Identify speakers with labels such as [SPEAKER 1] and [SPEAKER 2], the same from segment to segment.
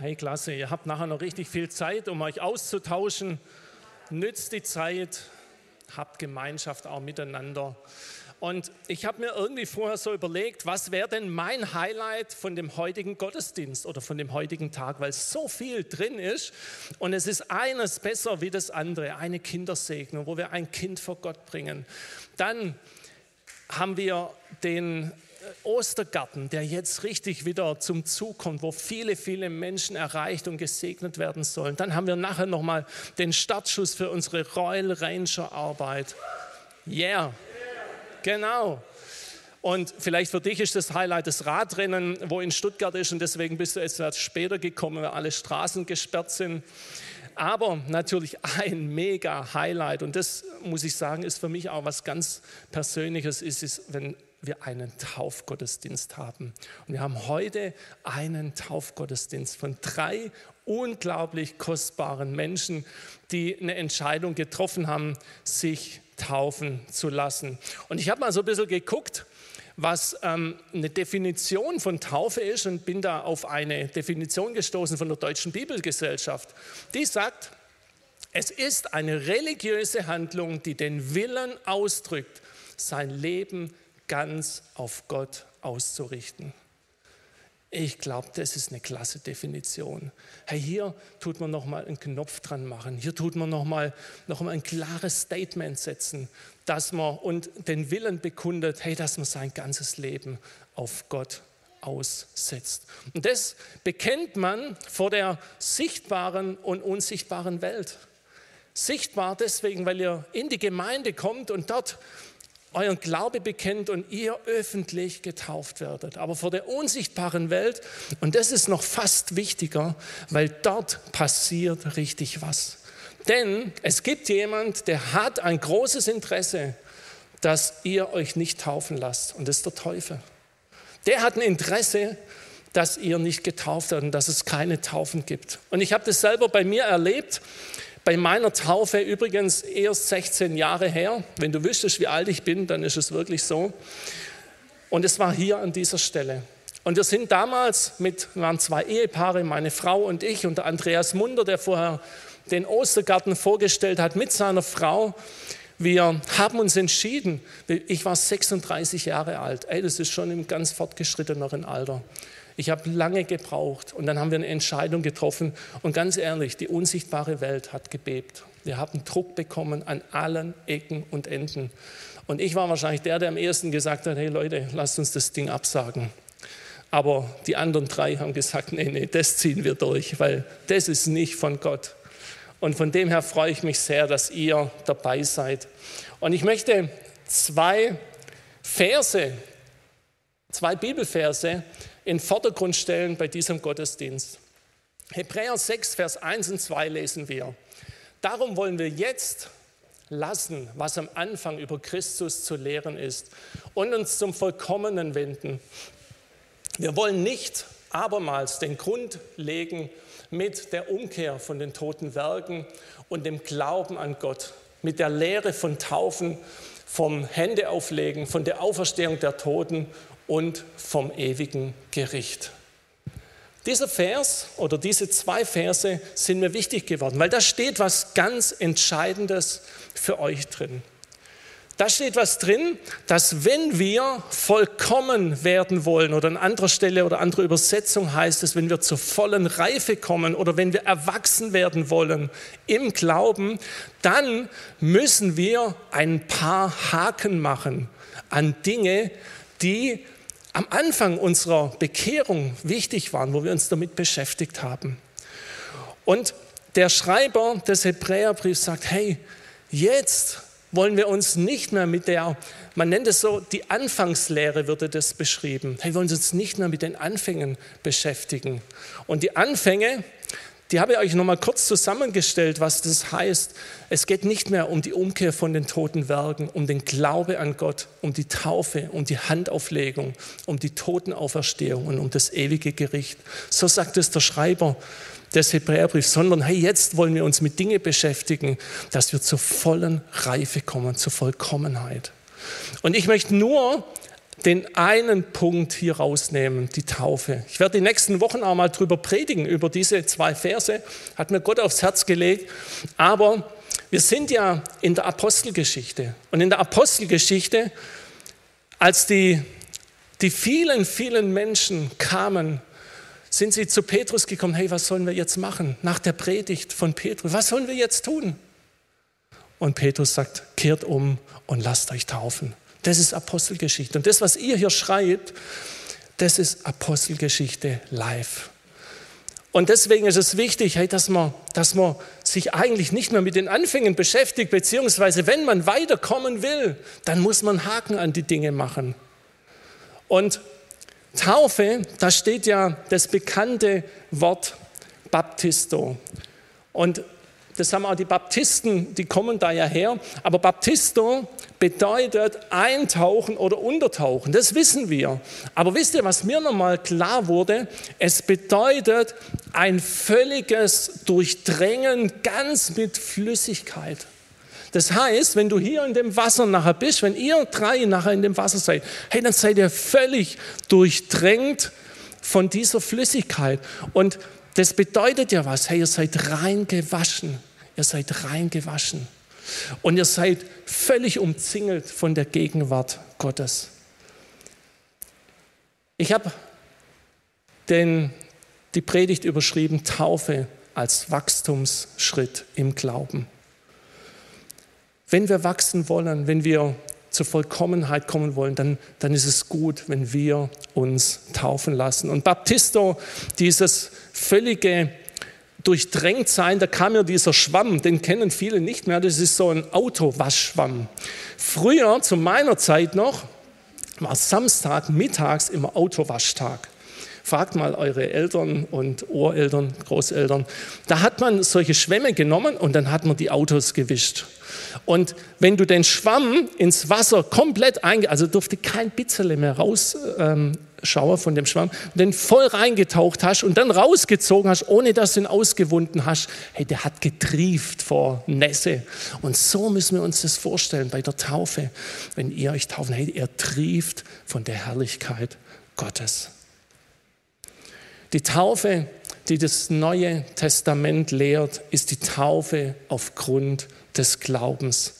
[SPEAKER 1] Hey, klasse, ihr habt nachher noch richtig viel Zeit, um euch auszutauschen. Nützt die Zeit, habt Gemeinschaft auch miteinander. Und ich habe mir irgendwie vorher so überlegt, was wäre denn mein Highlight von dem heutigen Gottesdienst oder von dem heutigen Tag, weil so viel drin ist. Und es ist eines besser wie das andere, eine Kindersegnung, wo wir ein Kind vor Gott bringen. Dann haben wir den Ostergarten, der jetzt richtig wieder zum Zug kommt, wo viele, viele Menschen erreicht und gesegnet werden sollen. Dann haben wir nachher nochmal den Startschuss für unsere Royal Ranger Arbeit. Yeah, genau. Und vielleicht für dich ist das Highlight das Radrennen, wo in Stuttgart ist und deswegen bist du etwas später gekommen, weil alle Straßen gesperrt sind. Aber natürlich ein mega Highlight und das muss ich sagen, ist für mich auch was ganz Persönliches, ist, ist wenn wir einen Taufgottesdienst haben. Und wir haben heute einen Taufgottesdienst von drei unglaublich kostbaren Menschen, die eine Entscheidung getroffen haben, sich taufen zu lassen. Und ich habe mal so ein bisschen geguckt, was ähm, eine Definition von Taufe ist und bin da auf eine Definition gestoßen von der Deutschen Bibelgesellschaft. Die sagt, es ist eine religiöse Handlung, die den Willen ausdrückt, sein Leben ganz auf Gott auszurichten. Ich glaube, das ist eine klasse Definition. Hey, hier tut man nochmal einen Knopf dran machen. Hier tut man nochmal noch mal ein klares Statement setzen, dass man und den Willen bekundet, hey, dass man sein ganzes Leben auf Gott aussetzt. Und das bekennt man vor der sichtbaren und unsichtbaren Welt. Sichtbar deswegen, weil ihr in die Gemeinde kommt und dort euren Glaube bekennt und ihr öffentlich getauft werdet. Aber vor der unsichtbaren Welt, und das ist noch fast wichtiger, weil dort passiert richtig was. Denn es gibt jemand, der hat ein großes Interesse, dass ihr euch nicht taufen lasst. Und das ist der Teufel. Der hat ein Interesse, dass ihr nicht getauft werdet und dass es keine Taufen gibt. Und ich habe das selber bei mir erlebt bei meiner Taufe übrigens erst 16 Jahre her. Wenn du wüsstest, wie alt ich bin, dann ist es wirklich so. Und es war hier an dieser Stelle. Und wir sind damals mit, waren zwei Ehepaare, meine Frau und ich und der Andreas Munder, der vorher den Ostergarten vorgestellt hat mit seiner Frau. Wir haben uns entschieden, ich war 36 Jahre alt, ey, das ist schon im ganz fortgeschritteneren Alter. Ich habe lange gebraucht und dann haben wir eine Entscheidung getroffen. Und ganz ehrlich, die unsichtbare Welt hat gebebt. Wir haben Druck bekommen an allen Ecken und Enden. Und ich war wahrscheinlich der, der am ersten gesagt hat, hey Leute, lasst uns das Ding absagen. Aber die anderen drei haben gesagt, nee, nee, das ziehen wir durch, weil das ist nicht von Gott. Und von dem her freue ich mich sehr, dass ihr dabei seid. Und ich möchte zwei Verse, zwei Bibelverse in den Vordergrund stellen bei diesem Gottesdienst. Hebräer 6, Vers 1 und 2 lesen wir. Darum wollen wir jetzt lassen, was am Anfang über Christus zu lehren ist und uns zum Vollkommenen wenden. Wir wollen nicht abermals den Grund legen mit der Umkehr von den toten Werken und dem Glauben an Gott, mit der Lehre von Taufen, vom Händeauflegen, von der Auferstehung der Toten und vom ewigen Gericht. Dieser Vers oder diese zwei Verse sind mir wichtig geworden, weil da steht was ganz Entscheidendes für euch drin. Da steht was drin, dass wenn wir vollkommen werden wollen, oder an anderer Stelle oder andere Übersetzung heißt es, wenn wir zur vollen Reife kommen oder wenn wir erwachsen werden wollen im Glauben, dann müssen wir ein paar Haken machen an Dinge, die am Anfang unserer Bekehrung wichtig waren, wo wir uns damit beschäftigt haben. Und der Schreiber des Hebräerbriefs sagt, hey, jetzt wollen wir uns nicht mehr mit der, man nennt es so, die Anfangslehre würde das beschrieben. Hey, wir wollen uns nicht mehr mit den Anfängen beschäftigen. Und die Anfänge, die habe ich euch nochmal kurz zusammengestellt, was das heißt. Es geht nicht mehr um die Umkehr von den toten Werken, um den Glaube an Gott, um die Taufe, um die Handauflegung, um die Totenauferstehung und um das ewige Gericht. So sagt es der Schreiber des Hebräerbriefs, sondern hey, jetzt wollen wir uns mit Dingen beschäftigen, dass wir zur vollen Reife kommen, zur Vollkommenheit. Und ich möchte nur den einen Punkt hier rausnehmen, die Taufe. Ich werde die nächsten Wochen auch mal drüber predigen, über diese zwei Verse, hat mir Gott aufs Herz gelegt. Aber wir sind ja in der Apostelgeschichte. Und in der Apostelgeschichte, als die, die vielen, vielen Menschen kamen, sind sie zu Petrus gekommen, hey, was sollen wir jetzt machen? Nach der Predigt von Petrus, was sollen wir jetzt tun? Und Petrus sagt, kehrt um und lasst euch taufen. Das ist Apostelgeschichte. Und das, was ihr hier schreibt, das ist Apostelgeschichte live. Und deswegen ist es wichtig, hey, dass, man, dass man sich eigentlich nicht mehr mit den Anfängen beschäftigt, beziehungsweise wenn man weiterkommen will, dann muss man Haken an die Dinge machen. Und Taufe, da steht ja das bekannte Wort Baptisto. Und das haben auch die Baptisten, die kommen da ja her. Aber Baptisto bedeutet eintauchen oder untertauchen. Das wissen wir. Aber wisst ihr, was mir nochmal klar wurde? Es bedeutet ein völliges Durchdrängen ganz mit Flüssigkeit. Das heißt, wenn du hier in dem Wasser nachher bist, wenn ihr drei nachher in dem Wasser seid, hey, dann seid ihr völlig durchdrängt von dieser Flüssigkeit. Und das bedeutet ja was, hey, ihr seid rein gewaschen. Ihr seid rein gewaschen. Und ihr seid völlig umzingelt von der Gegenwart Gottes. Ich habe die Predigt überschrieben, Taufe als Wachstumsschritt im Glauben. Wenn wir wachsen wollen, wenn wir zur Vollkommenheit kommen wollen, dann, dann ist es gut, wenn wir uns taufen lassen. Und Baptisto, dieses völlige durchdrängt sein, da kam mir dieser Schwamm, den kennen viele nicht mehr, das ist so ein Autowaschschwamm. Früher, zu meiner Zeit noch, war Samstag mittags immer Autowaschtag. Fragt mal eure Eltern und Ureltern, Großeltern. Da hat man solche Schwämme genommen und dann hat man die Autos gewischt. Und wenn du den Schwamm ins Wasser komplett einge, also durfte kein Bitzele mehr rausschauen ähm, von dem Schwamm, den voll reingetaucht hast und dann rausgezogen hast, ohne dass du ihn ausgewunden hast, hey, der hat getrieft vor Nässe. Und so müssen wir uns das vorstellen bei der Taufe. Wenn ihr euch taufen, hey, er trieft von der Herrlichkeit Gottes. Die Taufe, die das Neue Testament lehrt, ist die Taufe aufgrund des Glaubens.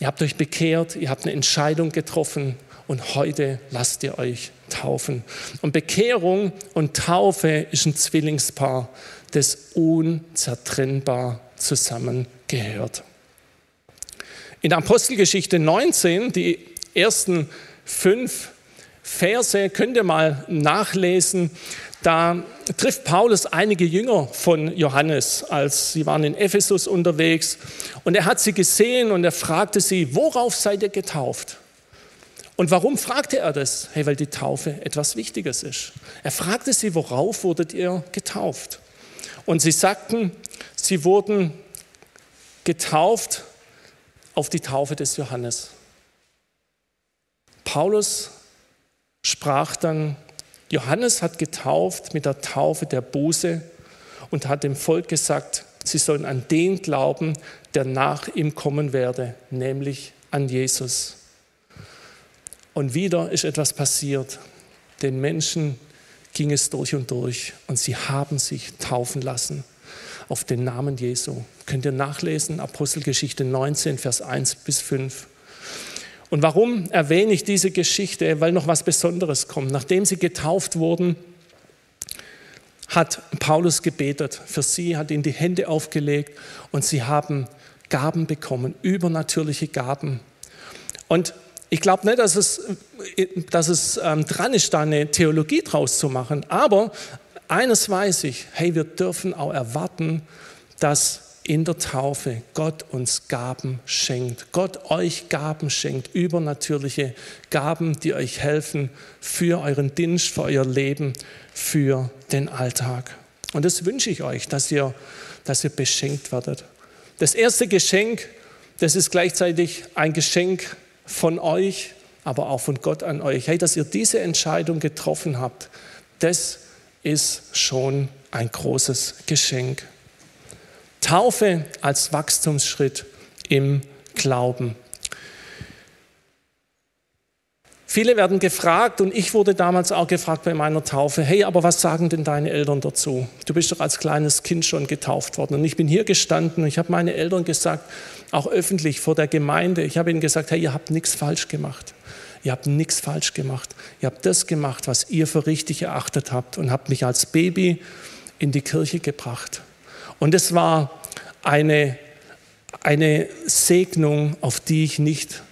[SPEAKER 1] Ihr habt euch bekehrt, ihr habt eine Entscheidung getroffen und heute lasst ihr euch taufen. Und Bekehrung und Taufe ist ein Zwillingspaar, das unzertrennbar zusammengehört. In Apostelgeschichte 19, die ersten fünf Verse, könnt ihr mal nachlesen, da trifft Paulus einige Jünger von Johannes, als sie waren in Ephesus unterwegs. Und er hat sie gesehen und er fragte sie, worauf seid ihr getauft? Und warum fragte er das? Hey, weil die Taufe etwas Wichtiges ist. Er fragte sie, worauf wurdet ihr getauft? Und sie sagten, sie wurden getauft auf die Taufe des Johannes. Paulus sprach dann Johannes hat getauft mit der Taufe der Buße und hat dem Volk gesagt, sie sollen an den glauben, der nach ihm kommen werde, nämlich an Jesus. Und wieder ist etwas passiert. Den Menschen ging es durch und durch und sie haben sich taufen lassen auf den Namen Jesu. Könnt ihr nachlesen, Apostelgeschichte 19, Vers 1 bis 5. Und warum erwähne ich diese Geschichte? Weil noch was Besonderes kommt. Nachdem sie getauft wurden, hat Paulus gebetet für sie, hat ihnen die Hände aufgelegt und sie haben Gaben bekommen, übernatürliche Gaben. Und ich glaube nicht, dass es, dass es ähm, dran ist, da eine Theologie draus zu machen, aber eines weiß ich, hey, wir dürfen auch erwarten, dass in der Taufe Gott uns Gaben schenkt. Gott euch Gaben schenkt, übernatürliche Gaben, die euch helfen für euren Dienst, für euer Leben, für den Alltag. Und das wünsche ich euch, dass ihr, dass ihr beschenkt werdet. Das erste Geschenk, das ist gleichzeitig ein Geschenk von euch, aber auch von Gott an euch. Hey, dass ihr diese Entscheidung getroffen habt, das ist schon ein großes Geschenk. Taufe als Wachstumsschritt im Glauben. Viele werden gefragt und ich wurde damals auch gefragt bei meiner Taufe, hey, aber was sagen denn deine Eltern dazu? Du bist doch als kleines Kind schon getauft worden. Und ich bin hier gestanden und ich habe meine Eltern gesagt, auch öffentlich vor der Gemeinde, ich habe ihnen gesagt, hey, ihr habt nichts falsch gemacht. Ihr habt nichts falsch gemacht. Ihr habt das gemacht, was ihr für richtig erachtet habt und habt mich als Baby in die Kirche gebracht. Und es war eine, eine Segnung, auf die ich nicht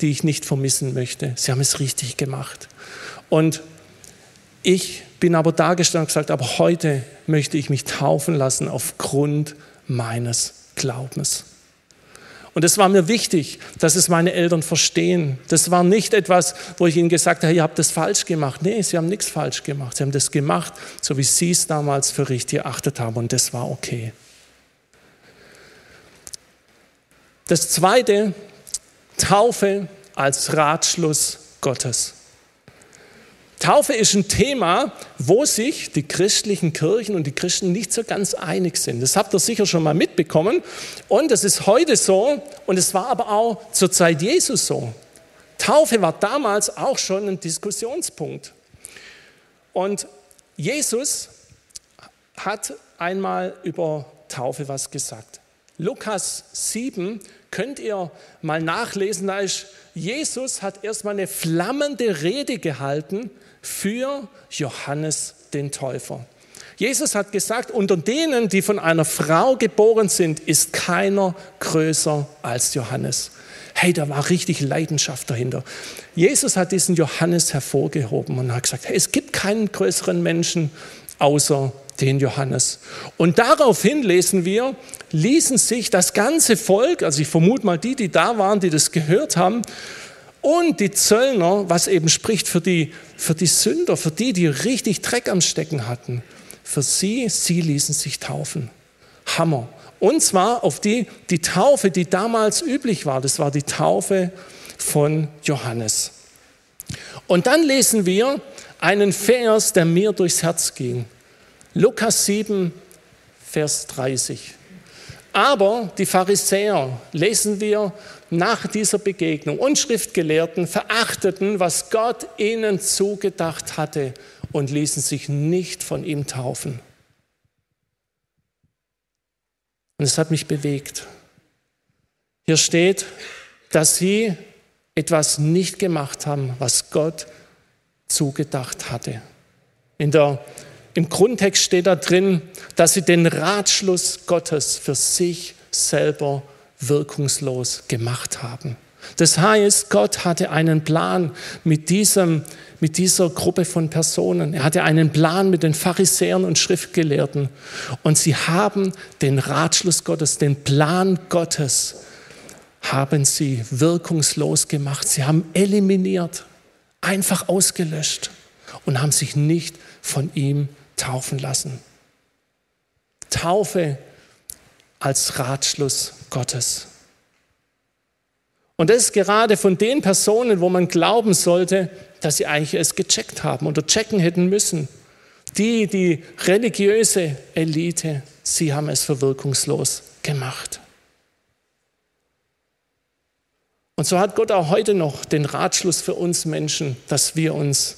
[SPEAKER 1] die ich nicht vermissen möchte. Sie haben es richtig gemacht. Und ich bin aber da gestanden und gesagt, aber heute möchte ich mich taufen lassen aufgrund meines Glaubens. Und es war mir wichtig, dass es meine Eltern verstehen. Das war nicht etwas, wo ich ihnen gesagt habe, ihr habt das falsch gemacht. Nee, sie haben nichts falsch gemacht. Sie haben das gemacht, so wie sie es damals für richtig erachtet haben. Und das war okay. Das Zweite, Taufe als Ratschluss Gottes. Taufe ist ein Thema, wo sich die christlichen Kirchen und die Christen nicht so ganz einig sind. Das habt ihr sicher schon mal mitbekommen. Und es ist heute so und es war aber auch zur Zeit Jesus so. Taufe war damals auch schon ein Diskussionspunkt. Und Jesus hat einmal über Taufe was gesagt. Lukas 7 könnt ihr mal nachlesen, da ist Jesus hat erstmal eine flammende Rede gehalten für Johannes den Täufer. Jesus hat gesagt, unter denen, die von einer Frau geboren sind, ist keiner größer als Johannes. Hey, da war richtig Leidenschaft dahinter. Jesus hat diesen Johannes hervorgehoben und hat gesagt, hey, es gibt keinen größeren Menschen außer den Johannes. Und daraufhin lesen wir, ließen sich das ganze Volk, also ich vermute mal die, die da waren, die das gehört haben, und die Zöllner, was eben spricht für die, für die Sünder, für die, die richtig Dreck am Stecken hatten, für sie, sie ließen sich taufen. Hammer. Und zwar auf die, die Taufe, die damals üblich war, das war die Taufe von Johannes. Und dann lesen wir einen Vers, der mir durchs Herz ging. Lukas 7, Vers 30. Aber die Pharisäer, lesen wir nach dieser Begegnung, und Schriftgelehrten verachteten, was Gott ihnen zugedacht hatte und ließen sich nicht von ihm taufen. Und es hat mich bewegt. Hier steht, dass sie etwas nicht gemacht haben, was Gott zugedacht hatte. In der im Grundtext steht da drin, dass sie den Ratschluss Gottes für sich selber wirkungslos gemacht haben. Das heißt, Gott hatte einen Plan mit, diesem, mit dieser Gruppe von Personen. Er hatte einen Plan mit den Pharisäern und Schriftgelehrten. Und sie haben den Ratschluss Gottes, den Plan Gottes, haben sie wirkungslos gemacht. Sie haben eliminiert, einfach ausgelöscht und haben sich nicht von ihm taufen lassen. Taufe als Ratschluss Gottes. Und das ist gerade von den Personen, wo man glauben sollte, dass sie eigentlich es gecheckt haben oder checken hätten müssen. Die, die religiöse Elite, sie haben es verwirkungslos gemacht. Und so hat Gott auch heute noch den Ratschluss für uns Menschen, dass wir uns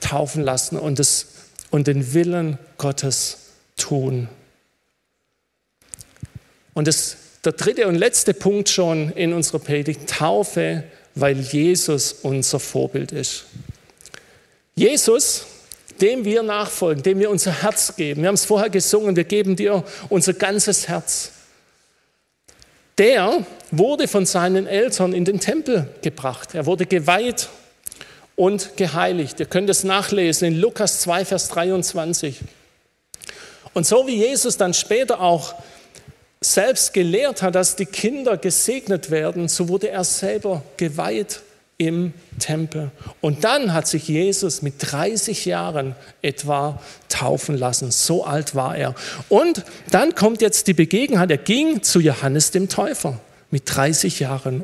[SPEAKER 1] taufen lassen und es und den Willen Gottes tun. Und das, der dritte und letzte Punkt schon in unserer Predigt, Taufe, weil Jesus unser Vorbild ist. Jesus, dem wir nachfolgen, dem wir unser Herz geben. Wir haben es vorher gesungen, wir geben dir unser ganzes Herz. Der wurde von seinen Eltern in den Tempel gebracht. Er wurde geweiht und geheiligt. Ihr könnt es nachlesen in Lukas 2, Vers 23. Und so wie Jesus dann später auch selbst gelehrt hat, dass die Kinder gesegnet werden, so wurde er selber geweiht im Tempel. Und dann hat sich Jesus mit 30 Jahren etwa taufen lassen. So alt war er. Und dann kommt jetzt die Begegnung. Er ging zu Johannes dem Täufer mit 30 Jahren.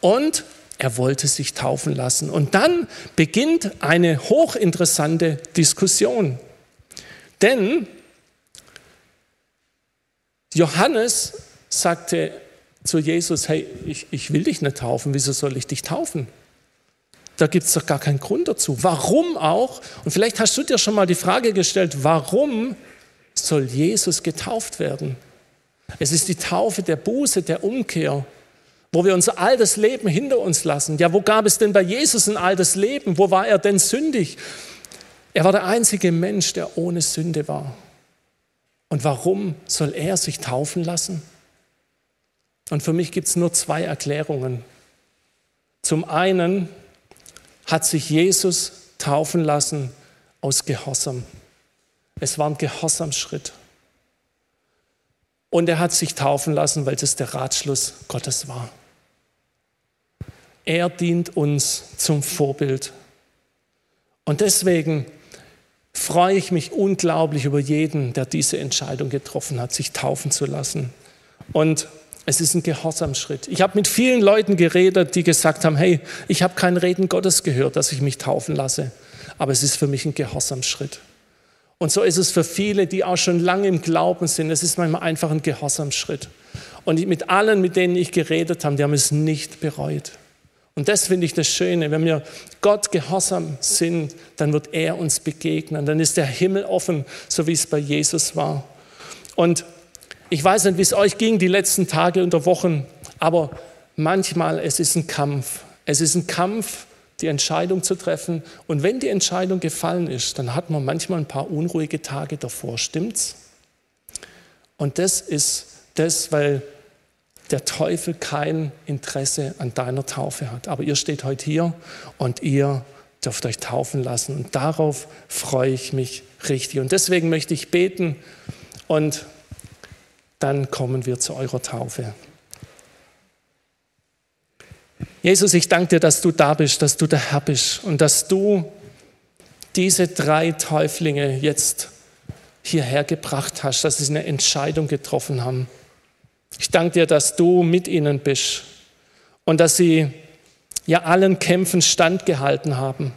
[SPEAKER 1] Und er wollte sich taufen lassen. Und dann beginnt eine hochinteressante Diskussion. Denn Johannes sagte zu Jesus, hey, ich, ich will dich nicht taufen, wieso soll ich dich taufen? da gibt es doch gar keinen Grund dazu. Warum auch? Und vielleicht hast du dir schon mal die Frage gestellt, warum soll Jesus getauft werden? Es ist die Taufe der Buße, der Umkehr, wo wir unser altes Leben hinter uns lassen. Ja, wo gab es denn bei Jesus ein altes Leben? Wo war er denn sündig? Er war der einzige Mensch, der ohne Sünde war. Und warum soll er sich taufen lassen? Und für mich gibt es nur zwei Erklärungen. Zum einen hat sich Jesus taufen lassen aus Gehorsam. Es war ein Gehorsamschritt. Und er hat sich taufen lassen, weil das der Ratschluss Gottes war. Er dient uns zum Vorbild. Und deswegen freue ich mich unglaublich über jeden, der diese Entscheidung getroffen hat, sich taufen zu lassen. Und es ist ein Gehorsamschritt. Ich habe mit vielen Leuten geredet, die gesagt haben, hey, ich habe kein Reden Gottes gehört, dass ich mich taufen lasse. Aber es ist für mich ein Gehorsamschritt. Und so ist es für viele, die auch schon lange im Glauben sind. Es ist manchmal einfach ein Gehorsamschritt. Und mit allen, mit denen ich geredet habe, die haben es nicht bereut. Und das finde ich das Schöne. Wenn wir Gott gehorsam sind, dann wird er uns begegnen. Dann ist der Himmel offen, so wie es bei Jesus war. Und ich weiß nicht, wie es euch ging die letzten Tage und Wochen, aber manchmal es ist ein Kampf. Es ist ein Kampf, die Entscheidung zu treffen. Und wenn die Entscheidung gefallen ist, dann hat man manchmal ein paar unruhige Tage davor, stimmt's? Und das ist das, weil der Teufel kein Interesse an deiner Taufe hat. Aber ihr steht heute hier und ihr dürft euch taufen lassen. Und darauf freue ich mich richtig. Und deswegen möchte ich beten und dann kommen wir zu eurer Taufe. Jesus, ich danke dir, dass du da bist, dass du der Herr bist und dass du diese drei Täuflinge jetzt hierher gebracht hast, dass sie eine Entscheidung getroffen haben. Ich danke dir, dass du mit ihnen bist und dass sie ja allen Kämpfen standgehalten haben,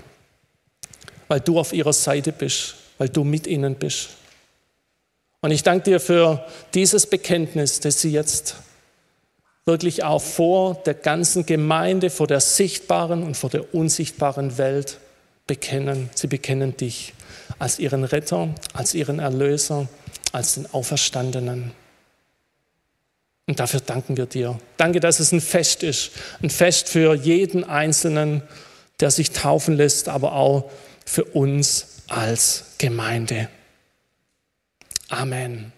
[SPEAKER 1] weil du auf ihrer Seite bist, weil du mit ihnen bist. Und ich danke dir für dieses Bekenntnis, das sie jetzt wirklich auch vor der ganzen Gemeinde, vor der sichtbaren und vor der unsichtbaren Welt bekennen. Sie bekennen dich als ihren Retter, als ihren Erlöser, als den Auferstandenen. Und dafür danken wir dir. Danke, dass es ein Fest ist. Ein Fest für jeden Einzelnen, der sich taufen lässt, aber auch für uns als Gemeinde. Amen.